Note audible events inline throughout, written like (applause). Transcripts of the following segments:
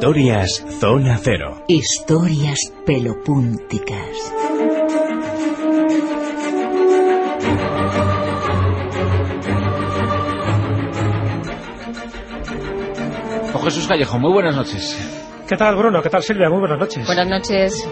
Historias Zona Cero. Historias pelopúnticas. Don Jesús Callejo, muy buenas noches. ¿Qué tal, Bruno? ¿Qué tal, Silvia? Muy buenas noches. Buenas noches.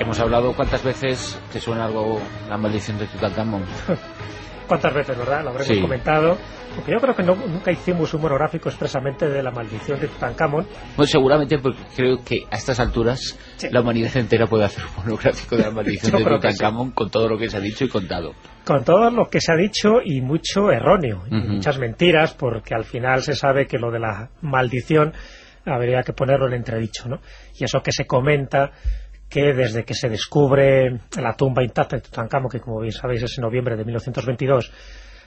Hemos hablado cuántas veces te suena algo la maldición de Tutankamón. (laughs) ¿Cuántas veces, verdad? Lo habremos Sí. comentado. Porque yo creo que no- nunca hicimos un monográfico expresamente de la maldición de Tutankamón. Pues seguramente porque creo que a estas alturas Sí. la humanidad entera puede hacer un monográfico de la maldición (laughs) de que sí. Tutankamón con todo lo que se ha dicho y contado. Con todo lo que se ha dicho y mucho erróneo, y muchas mentiras, porque al final se sabe que lo de la maldición habría que ponerlo en entredicho, ¿no? Y eso que se comenta que desde que se descubre la tumba intacta de Tutankamón, que como bien sabéis es en noviembre de 1922,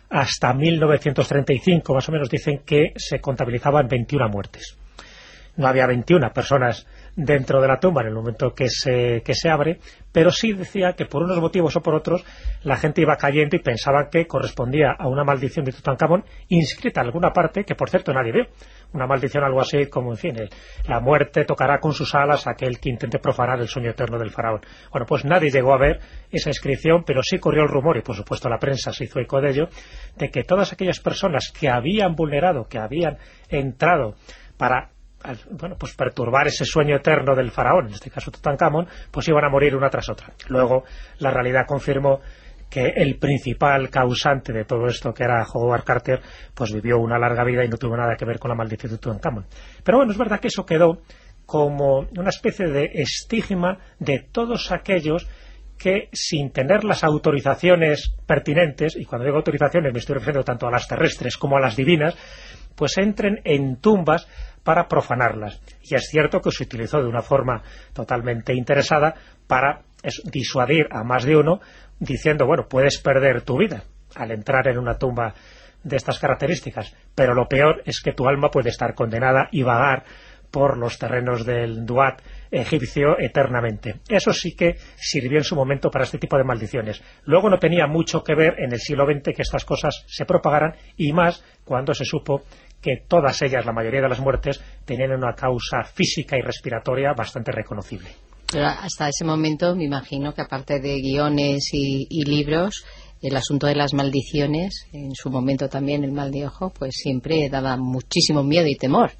hasta 1935 más o menos dicen que se contabilizaban 21 muertes. No había 21 personas dentro de la tumba en el momento que se, que se abre, pero sí decía que por unos motivos o por otros la gente iba cayendo y pensaban que correspondía a una maldición de Tutankamón inscrita en alguna parte que por cierto nadie vio. Una maldición algo así como, en fin, el- la muerte tocará con sus alas a aquel que intente profanar el sueño eterno del faraón. Bueno, pues nadie llegó a ver esa inscripción, pero sí corrió el rumor, y por supuesto la prensa se hizo eco de ello, de que todas aquellas personas que habían vulnerado, que habían entrado para bueno, pues perturbar ese sueño eterno del faraón, en este caso Tutankamón, pues iban a morir una tras otra. Luego la realidad confirmó que el principal causante de todo esto, que era Howard Carter, pues vivió una larga vida y no tuvo nada que ver con la maldición de Tutankamón. Pero bueno, es verdad que eso quedó como una especie de estigma de todos aquellos que sin tener las autorizaciones pertinentes, y cuando digo autorizaciones me estoy refiriendo tanto a las terrestres como a las divinas, pues entren en tumbas para profanarlas. Y es cierto que se utilizó de una forma totalmente interesada para disuadir a más de uno diciendo, bueno, puedes perder tu vida al entrar en una tumba de estas características, pero lo peor es que tu alma puede estar condenada y vagar por los terrenos del Duat egipcio eternamente. Eso sí que sirvió en su momento para este tipo de maldiciones. Luego no tenía mucho que ver en el siglo XX que estas cosas se propagaran y más cuando se supo que todas ellas, la mayoría de las muertes, tenían una causa física y respiratoria bastante reconocible. Pero hasta ese momento me imagino que aparte de guiones y, y libros, el asunto de las maldiciones, en su momento también el mal de ojo, pues siempre daba muchísimo miedo y temor.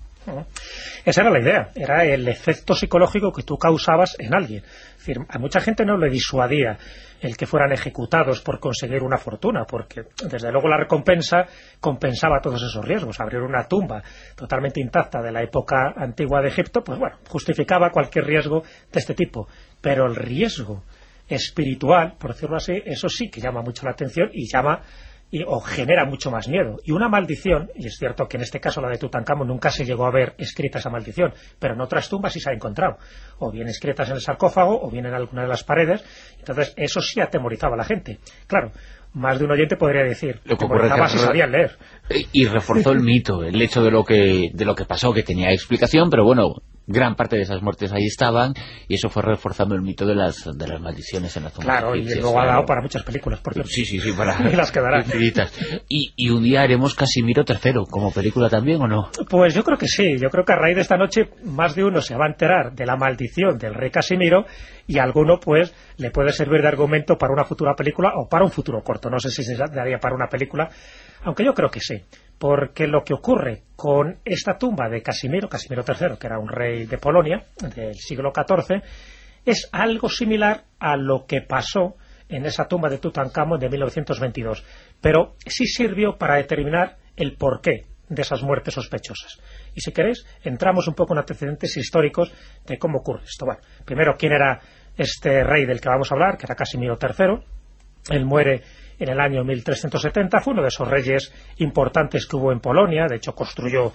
Esa era la idea, era el efecto psicológico que tú causabas en alguien. Es decir, a mucha gente no le disuadía el que fueran ejecutados por conseguir una fortuna, porque desde luego la recompensa compensaba todos esos riesgos. Abrir una tumba totalmente intacta de la época antigua de Egipto, pues bueno, justificaba cualquier riesgo de este tipo. Pero el riesgo espiritual, por decirlo así, eso sí que llama mucho la atención y llama y, o genera mucho más miedo. Y una maldición, y es cierto que en este caso la de Tutankamón nunca se llegó a ver escrita esa maldición, pero en otras tumbas sí se ha encontrado, o bien escritas en el sarcófago, o bien en alguna de las paredes, entonces eso sí atemorizaba a la gente. Claro, más de un oyente podría decir, Lo que ocurre que si sabían leer. Eh, Y reforzó el mito, el hecho de lo que de lo que pasó, que tenía explicación, pero bueno, gran parte de esas muertes ahí estaban y eso fue reforzando el mito de las de las maldiciones en la zona Claro, y luego ha dado para muchas películas, por cierto. Sí, sí, sí, para (laughs) las quedarán. infinitas. Y, y un día haremos Casimiro III como película también, ¿o no? Pues yo creo que sí, yo creo que a raíz de esta noche más de uno se va a enterar de la maldición del rey Casimiro y a alguno pues le puede servir de argumento para una futura película o para un futuro corto, no sé si se daría para una película, aunque yo creo que sí, porque lo que ocurre con esta tumba de Casimiro, Casimiro III, que era un rey de Polonia del siglo XIV, es algo similar a lo que pasó en esa tumba de Tutankamón de 1922, pero sí sirvió para determinar el porqué de esas muertes sospechosas. Y si queréis, entramos un poco en antecedentes históricos de cómo ocurre esto. Bueno, primero, ¿quién era este rey del que vamos a hablar, que era Casimiro III? Él muere en el año 1370, fue uno de esos reyes importantes que hubo en Polonia, de hecho construyó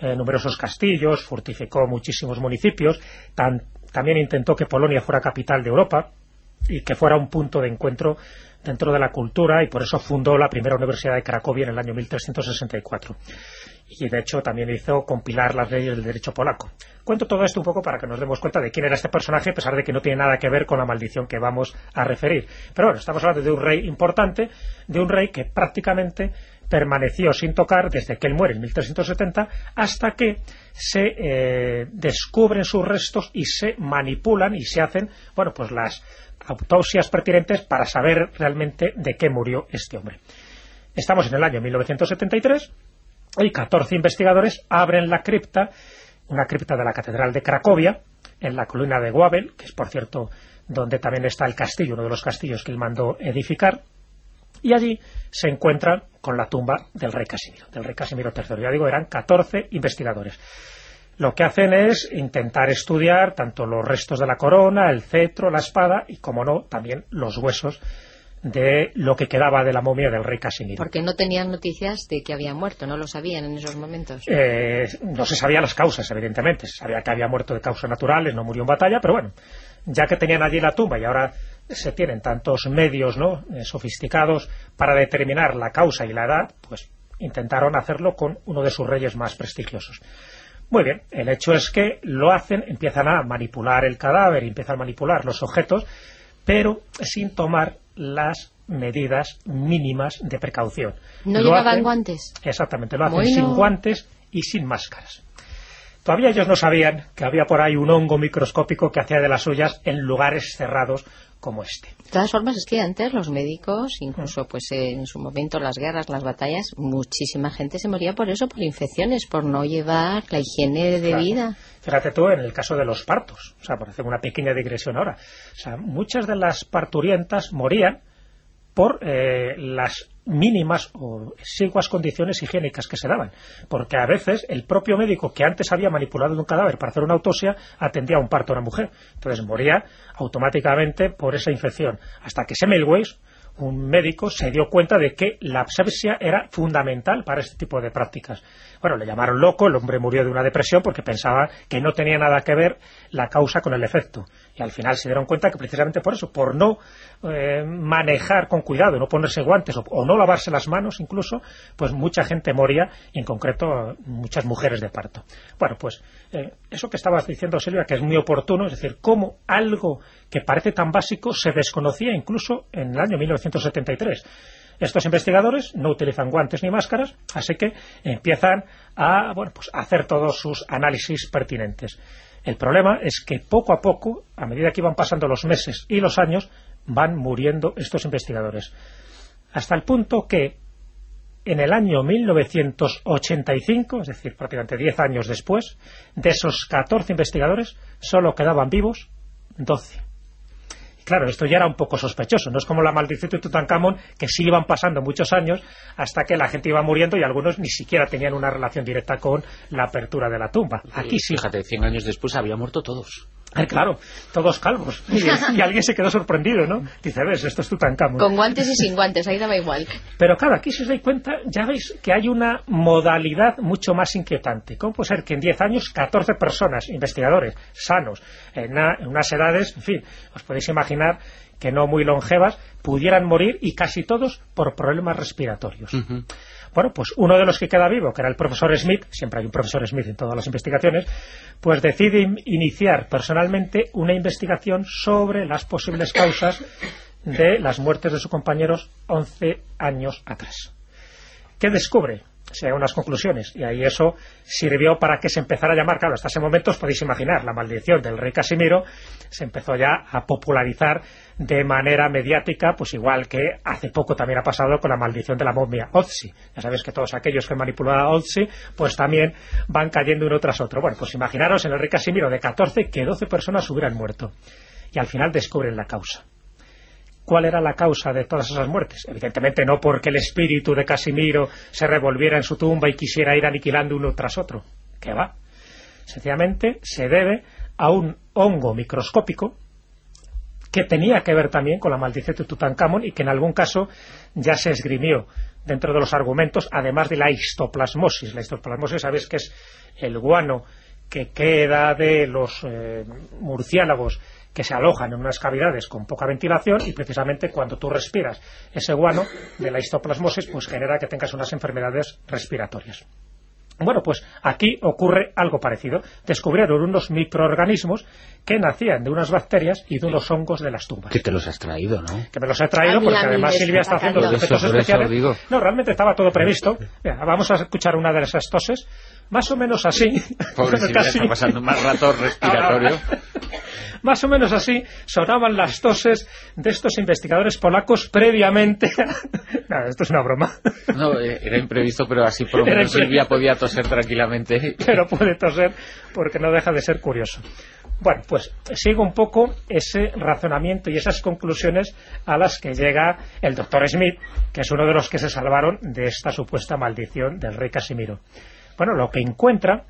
eh, numerosos castillos, fortificó muchísimos municipios, también intentó que Polonia fuera capital de Europa y que fuera un punto de encuentro dentro de la cultura y por eso fundó la primera Universidad de Cracovia en el año 1364 y de hecho también hizo compilar las leyes del derecho polaco. Cuento todo esto un poco para que nos demos cuenta de quién era este personaje, a pesar de que no tiene nada que ver con la maldición que vamos a referir. Pero bueno, estamos hablando de un rey importante, de un rey que prácticamente permaneció sin tocar desde que él muere en 1370 hasta que se eh, descubren sus restos y se manipulan y se hacen, bueno, pues las autopsias pertinentes para saber realmente de qué murió este hombre. Estamos en el año 1973 y 14 investigadores abren la cripta, una cripta de la Catedral de Cracovia, en la colina de Wawel, que es por cierto donde también está el castillo, uno de los castillos que él mandó edificar, y allí se encuentran con la tumba del rey Casimiro, del rey Casimiro III. Ya digo, eran 14 investigadores. Lo que hacen es intentar estudiar tanto los restos de la corona, el cetro, la espada y, como no, también los huesos de lo que quedaba de la momia del rey Casimiro. Porque no tenían noticias de que había muerto, no lo sabían en esos momentos. Eh, no se sabían las causas, evidentemente. Se sabía que había muerto de causas naturales, no murió en batalla, pero bueno, ya que tenían allí la tumba y ahora se tienen tantos medios ¿no? Eh, sofisticados para determinar la causa y la edad, pues intentaron hacerlo con uno de sus reyes más prestigiosos. Muy bien, el hecho es que lo hacen, empiezan a manipular el cadáver, empiezan a manipular los objetos, pero sin tomar las medidas mínimas de precaución. ¿No llevaban guantes? Exactamente, lo hacen sin guantes y sin máscaras. Todavía ellos no sabían que había por ahí un hongo microscópico que hacía de las suyas en lugares cerrados como este. De todas formas, es que antes los médicos, incluso pues en su momento las guerras, las batallas, muchísima gente se moría por eso, por infecciones, por no llevar la higiene de vida. Fíjate tú en el caso de los partos, o sea, por hacer una pequeña digresión ahora. O sea, muchas de las parturientas morían por eh, las mínimas o exiguas condiciones higiénicas que se daban, porque a veces el propio médico que antes había manipulado un cadáver para hacer una autopsia atendía a un parto a una mujer, entonces moría automáticamente por esa infección, hasta que Semmelweis, un médico, se dio cuenta de que la asepsia era fundamental para este tipo de prácticas. Bueno, le llamaron loco, el hombre murió de una depresión porque pensaba que no tenía nada que ver la causa con el efecto. Y al final se dieron cuenta que precisamente por eso, por no eh, manejar con cuidado, no ponerse guantes o, no lavarse las manos incluso, pues mucha gente moría, y en concreto muchas mujeres de parto. Bueno, pues eh, eso que estabas diciendo, Silvia, que es muy oportuno, es decir, cómo algo que parece tan básico se desconocía incluso en el año 1973 estos investigadores no utilizan guantes ni máscaras, así que empiezan a, bueno, pues hacer todos sus análisis pertinentes. El problema es que poco a poco, a medida que iban pasando los meses y los años, van muriendo estos investigadores. Hasta el punto que en el año 1985, es decir, prácticamente 10 años después, de esos 14 investigadores, solo quedaban vivos 12. Claro, esto ya era un poco sospechoso, no es como la maldición de Tutankamón, que sí iban pasando muchos años hasta que la gente iba muriendo y algunos ni siquiera tenían una relación directa con la apertura de la tumba. Aquí sí. Fíjate, 100 años después habían muerto todos. Ah, claro, todos calvos. (laughs) Y, alguien se quedó sorprendido, ¿no? Dice, ves, esto es Tutankamón. Con guantes y sin guantes, ahí daba igual. Pero claro, aquí si os dais cuenta, ya veis que hay una modalidad mucho más inquietante. ¿Cómo puede ser que en 10 años 14 personas, investigadores, sanos, en, unas edades, en fin, os podéis imaginar que no muy longevas, pudieran morir y casi todos por problemas respiratorios? Bueno, pues uno de los que queda vivo, que era el profesor Smith, siempre hay un profesor Smith en todas las investigaciones, pues decide iniciar personalmente una investigación sobre las posibles causas de las muertes de sus compañeros 11 años atrás. ¿Qué descubre? Se unas conclusiones y ahí eso sirvió para que se empezara a llamar, claro, hasta ese momento os podéis imaginar, la maldición del rey Casimiro se empezó ya a popularizar de manera mediática, pues igual que hace poco también ha pasado con la maldición de la momia Otzi. Ya sabéis que todos aquellos que manipulan a Otzi, pues también van cayendo uno tras otro. Bueno, pues imaginaros en el rey Casimiro de 14 que 12 personas hubieran muerto y al final descubren la causa. ¿Cuál era la causa de todas esas muertes? Evidentemente no porque el espíritu de Casimiro se revolviera en su tumba y quisiera ir aniquilando uno tras otro. ¿Qué va? Sencillamente se debe a un hongo microscópico que tenía que ver también con la maldición de Tutankamón y que en algún caso ya se esgrimió dentro de los argumentos, además de la histoplasmosis. La histoplasmosis, sabéis que es el guano que queda de los eh, murciélagos que se alojan en unas cavidades con poca ventilación y precisamente cuando tú respiras ese guano de la histoplasmosis pues genera que tengas unas enfermedades respiratorias. Bueno, pues aquí ocurre algo parecido. Descubrieron unos microorganismos que nacían de unas bacterias y de unos hongos de las tumbas. Que te los has traído, ¿no? Que me los he traído porque además Silvia está haciendo los efectos especiales. No, realmente estaba todo previsto. vamos a escuchar una de esas toses. Más o menos así. (laughs) Está pasando más rato respiratorio. (laughs) Más o menos así sonaban las toses de estos investigadores polacos previamente. (laughs) no, esto es una broma. no, eh, era imprevisto, pero así por lo menos Silvia podía toser tranquilamente. pero puede toser porque no deja de ser curioso. Bueno, pues sigo un poco ese razonamiento y esas conclusiones a las que llega el doctor Smith, que es uno de los que se salvaron de esta supuesta maldición del rey Casimiro. Bueno, lo que encuentra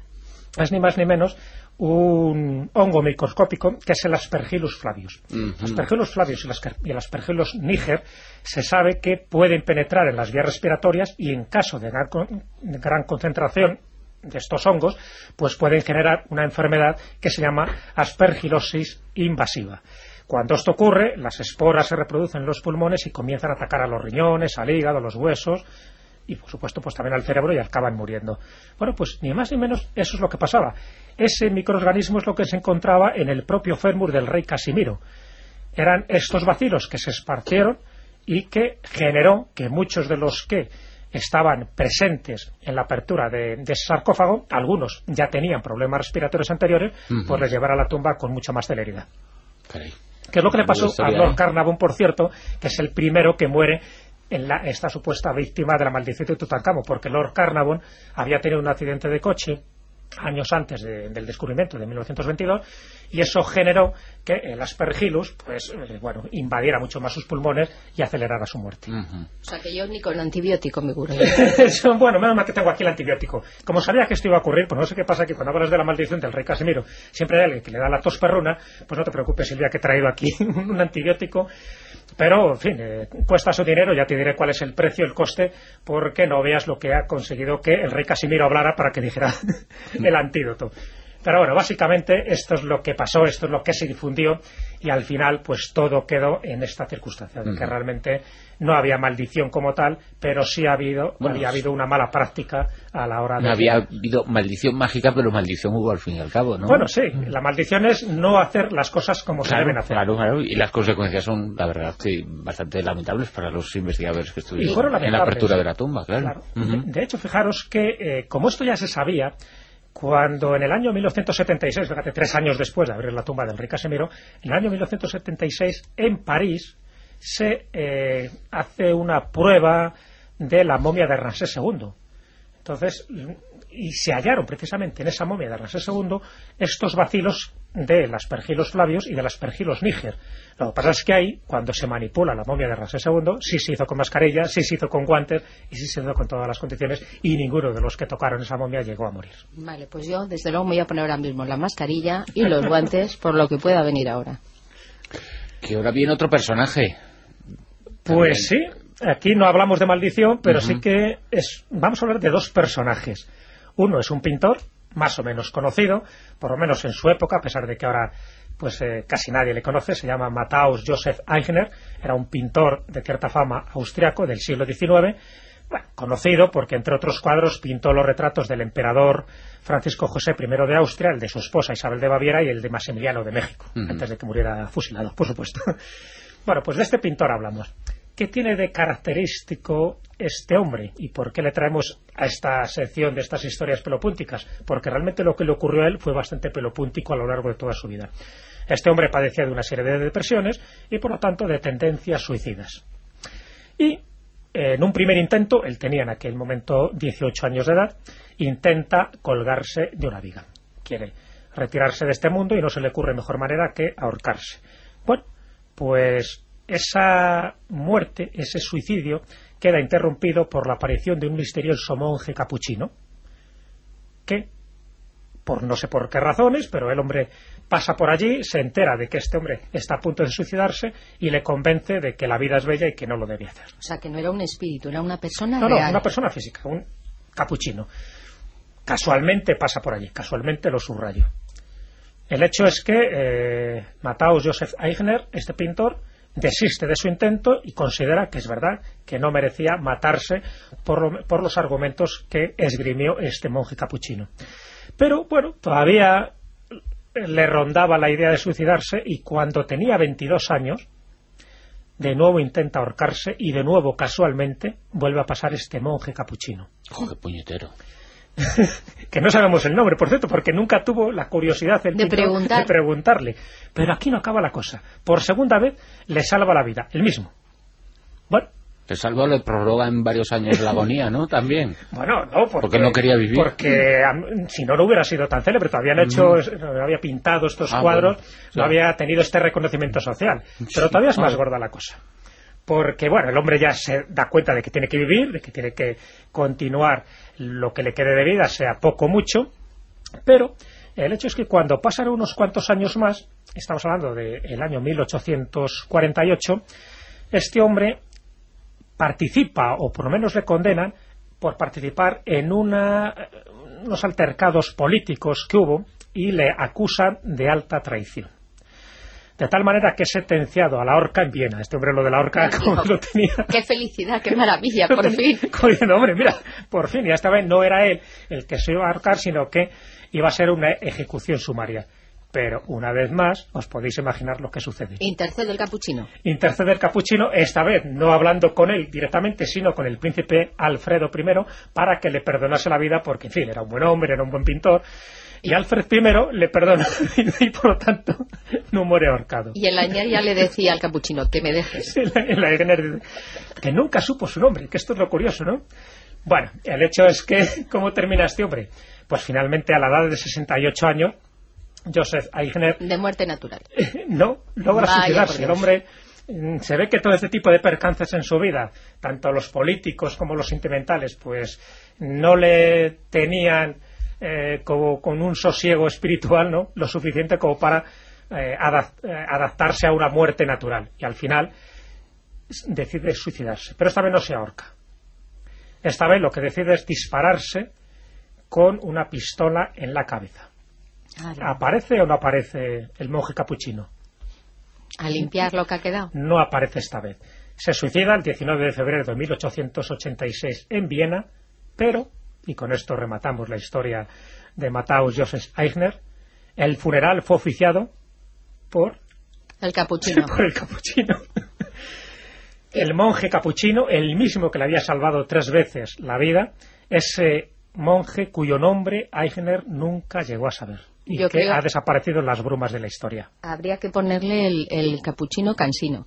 es ni más ni menos un hongo microscópico que es el Aspergillus flavius. El Aspergillus flavius y el Aspergillus niger se sabe que pueden penetrar en las vías respiratorias y en caso de gran concentración de estos hongos, pues pueden generar una enfermedad que se llama aspergilosis invasiva. Cuando esto ocurre, las esporas se reproducen en los pulmones y comienzan a atacar a los riñones, al hígado, a los huesos y por supuesto pues también al cerebro y acaban muriendo. Bueno, pues ni más ni menos eso es lo que pasaba. Ese microorganismo es lo que se encontraba en el propio fémur del rey Casimiro. Eran estos vacilos que se esparcieron y que generó que muchos de los que estaban presentes en la apertura de, ese sarcófago, algunos ya tenían problemas respiratorios anteriores, pues les llevar a la tumba con mucha más celeridad. ¿Qué es lo que le pasó a Lord Carnarvon, por cierto, que es el primero que muere en esta supuesta víctima de la maldición de Tutankamón, porque Lord Carnarvon había tenido un accidente de coche años antes del descubrimiento de 1922 y eso generó que el aspergillus pues eh, bueno invadiera mucho más sus pulmones y acelerara su muerte. O sea que yo ni con el antibiótico me curo. Bueno menos mal que tengo aquí el antibiótico. Como sabía que esto iba a ocurrir pues no sé qué pasa que cuando hablas de la maldición del rey Casimiro siempre hay alguien que le da la tos perruna pues no te preocupes Silvia que he traído aquí (laughs) un antibiótico pero, en fin, eh, cuesta su dinero, ya te diré cuál es el precio, el coste, porque no veas lo que ha conseguido que el rey Casimiro hablara para que dijera (laughs) el antídoto. Pero bueno, básicamente esto es lo que pasó, esto es lo que se difundió y al final pues todo quedó en esta circunstancia, de que realmente no había maldición como tal, pero sí ha habido, había habido una mala práctica a la hora de... No había habido maldición mágica, pero maldición hubo al fin y al cabo, ¿no? Bueno, sí, la maldición es no hacer las cosas como se deben hacer. Claro, claro, y las consecuencias son, la verdad, bastante lamentables para los investigadores que estuvieron en la apertura de la tumba, claro. de, hecho, fijaros que, eh, como esto ya se sabía, cuando en el año 1976, fíjate, tres años después de abrir la tumba del rey Casimiro, en el año 1976 en París se eh, hace una prueba de la momia de Ramsés II. Entonces, y se hallaron precisamente en esa momia de Ramsés II estos vacilos del aspergilos flavios y del aspergilos níger. Lo que pasa es que ahí, cuando se manipula la momia de Ramsés II, sí se hizo con mascarilla, sí se hizo con guantes y sí se hizo con todas las condiciones y ninguno de los que tocaron esa momia llegó a morir. Vale, pues yo desde luego me voy a poner ahora mismo la mascarilla y los guantes por lo que pueda venir ahora. Que ahora viene otro personaje. Pues sí, aquí no hablamos de maldición, pero sí que es, vamos a hablar de dos personajes. Uno es un pintor, más o menos conocido, por lo menos en su época, a pesar de que ahora pues eh, casi nadie le conoce, se llama Matthaus Joseph Eigner, era un pintor de cierta fama austriaco del siglo XIX, conocido porque entre otros cuadros pintó los retratos del emperador Francisco José I de Austria, el de su esposa Isabel de Baviera y el de Maximiliano de México, antes de que muriera fusilado, por supuesto. (laughs) bueno, pues de este pintor hablamos. ¿Qué tiene de característico este hombre? ¿Y por qué le traemos a esta sección de estas historias pelopúnticas? Porque realmente lo que le ocurrió a él fue bastante pelopúntico a lo largo de toda su vida. Este hombre padecía de una serie de depresiones y, por lo tanto, de tendencias suicidas. Y en un primer intento, él tenía en aquel momento 18 años de edad, intenta colgarse de una viga. Quiere retirarse de este mundo y no se le ocurre mejor manera que ahorcarse. Bueno, pues esa muerte, ese suicidio, queda interrumpido por la aparición de un misterioso monje capuchino que por no sé por qué razones, pero el hombre pasa por allí, se entera de que este hombre está a punto de suicidarse y le convence de que la vida es bella y que no lo debe hacer. O sea, que no era un espíritu, era una persona No, real. no, una persona física, un capuchino. Casualmente pasa por allí, casualmente lo subrayo. El hecho es que eh, Joseph Eigner, este pintor, desiste de su intento y considera que es verdad que no merecía matarse por, lo- por los argumentos que esgrimió este monje capuchino. Pero bueno, todavía le rondaba la idea de suicidarse y cuando tenía 22 años, de nuevo intenta ahorcarse y de nuevo casualmente vuelve a pasar este monje capuchino Joder, puñetero. (laughs) que no sabemos el nombre, por cierto, porque nunca tuvo la curiosidad el De preguntar. de preguntarle. Pero aquí no acaba la cosa. Por segunda vez le salva la vida, el mismo. Bueno, Te salvo, le prorroga en varios años la agonía, ¿no? También. bueno, no, porque, Porque no quería vivir. Porque si no, no hubiera sido tan célebre. Todavía no, hecho, no había pintado estos Ah, cuadros, bueno, no había tenido este reconocimiento social. Pero todavía es más Ah. gorda la cosa. Porque, bueno, el hombre ya se da cuenta de que tiene que vivir, de que tiene que continuar lo que le quede de vida, sea poco o mucho, pero el hecho es que cuando pasan unos cuantos años más, estamos hablando del año 1848, este hombre participa, o por lo menos le condenan, por participar en una- unos altercados políticos que hubo y le acusan de alta traición. De tal manera que es sentenciado a la horca en Viena. Este hombre lo de la horca como lo tenía Qué felicidad, qué maravilla, por (laughs) fin. diciendo, hombre, mira, por fin, ya esta vez no era él el que se iba a ahorcar, sino que iba a ser una ejecución sumaria. Pero una vez más, os podéis imaginar lo que sucede. Intercede el capuchino. Intercede el capuchino, esta vez no hablando con él directamente, sino con el príncipe Alfredo I, para que le perdonase la vida, porque, en fin, era un buen hombre, era un buen pintor. Y Alfred I le perdona y, por lo tanto, no muere ahorcado. Y en la ya le decía al capuchino que me dejes. en la, en la Egner, que nunca supo su nombre, que esto es lo curioso, ¿no? Bueno, el hecho es que, (laughs) ¿cómo termina este hombre? Pues finalmente a la edad de 68 años, Joseph Eigner De muerte natural. no logra Vaya, suicidarse. El hombre mm, se ve que todo este tipo de percances en su vida, tanto los políticos como los sentimentales, pues no le tenían eh, como con un sosiego espiritual, ¿no? Lo suficiente como para eh, adap- eh, adaptarse a una muerte natural. Y al final decide suicidarse. Pero esta vez no se ahorca. Esta vez lo que decide es dispararse con una pistola en la cabeza. ¿Aparece o no aparece el monje capuchino? A limpiar lo que ha quedado. no aparece esta vez. Se suicida el 19 de febrero de 1886 en Viena, pero, y con esto rematamos la historia de Matthäus Joseph Eigner, el funeral fue oficiado por, El capuchino. (laughs) por el capuchino. El monje capuchino, el mismo que le había salvado tres veces la vida, ese monje cuyo nombre Eigner nunca llegó a saber y Yo que creo- ha desaparecido en las brumas de la historia. Habría que ponerle el, el capuchino cansino.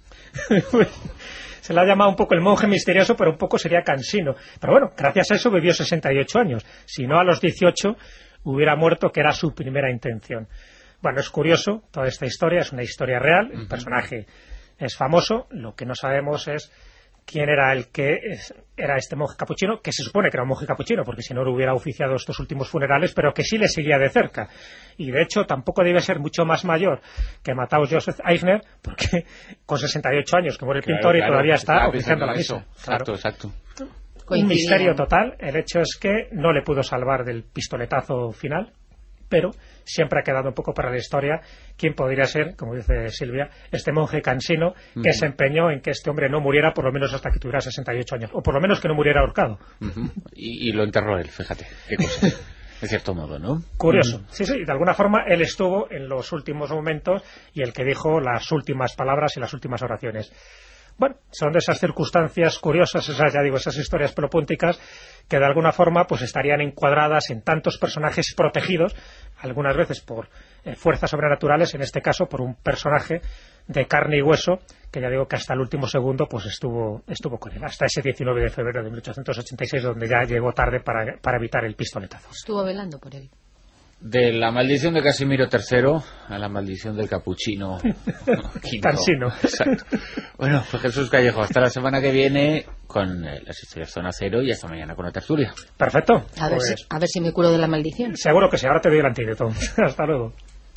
(laughs) Se le ha llamado un poco el monje misterioso, pero un poco sería cansino. Pero bueno, gracias a eso vivió 68 años. Si no, a los 18 hubiera muerto, que era su primera intención. Bueno, es curioso, toda esta historia es una historia real, el personaje es famoso, lo que no sabemos es quién era el que era este monje capuchino, que se supone que era un monje capuchino, porque si no lo hubiera oficiado estos últimos funerales, pero que sí le seguía de cerca. Y de hecho tampoco debe ser mucho más mayor que Matthäus Joseph Eigner, porque con 68 años que muere el pintor y todavía está oficiando la misa. eso. Claro. Exacto, exacto. Un misterio total. El hecho es que no le pudo salvar del pistoletazo final, pero siempre ha quedado un poco para la historia quién podría ser, como dice Silvia, este monje cansino que se empeñó en que este hombre no muriera por lo menos hasta que tuviera 68 años, o por lo menos que no muriera ahorcado. Y, y lo enterró él, fíjate. Qué cosa. (laughs) de cierto modo, ¿no? Curioso. Sí, sí, de alguna forma él estuvo en los últimos momentos y el que dijo las últimas palabras y las últimas oraciones. Bueno, son de esas circunstancias curiosas, esas, ya digo, esas historias pelopónticas que de alguna forma pues estarían encuadradas en tantos personajes protegidos, algunas veces por eh, fuerzas sobrenaturales, en este caso por un personaje de carne y hueso, que ya digo que hasta el último segundo pues estuvo, estuvo con él, hasta ese 19 de febrero de 1886, donde ya llegó tarde para, para evitar el pistoletazo. Estuvo velando por él. De la maldición de Casimiro III a la maldición del capuchino. (laughs) Tarsino. Exacto. Bueno, pues Jesús Callejo, hasta la semana que viene con eh, las historias Zona Cero y hasta mañana con la tertulia. Perfecto. A ver, Pues, si, a ver si me curo de la maldición. Seguro que sí, ahora te doy el antídoto. (laughs) Hasta luego.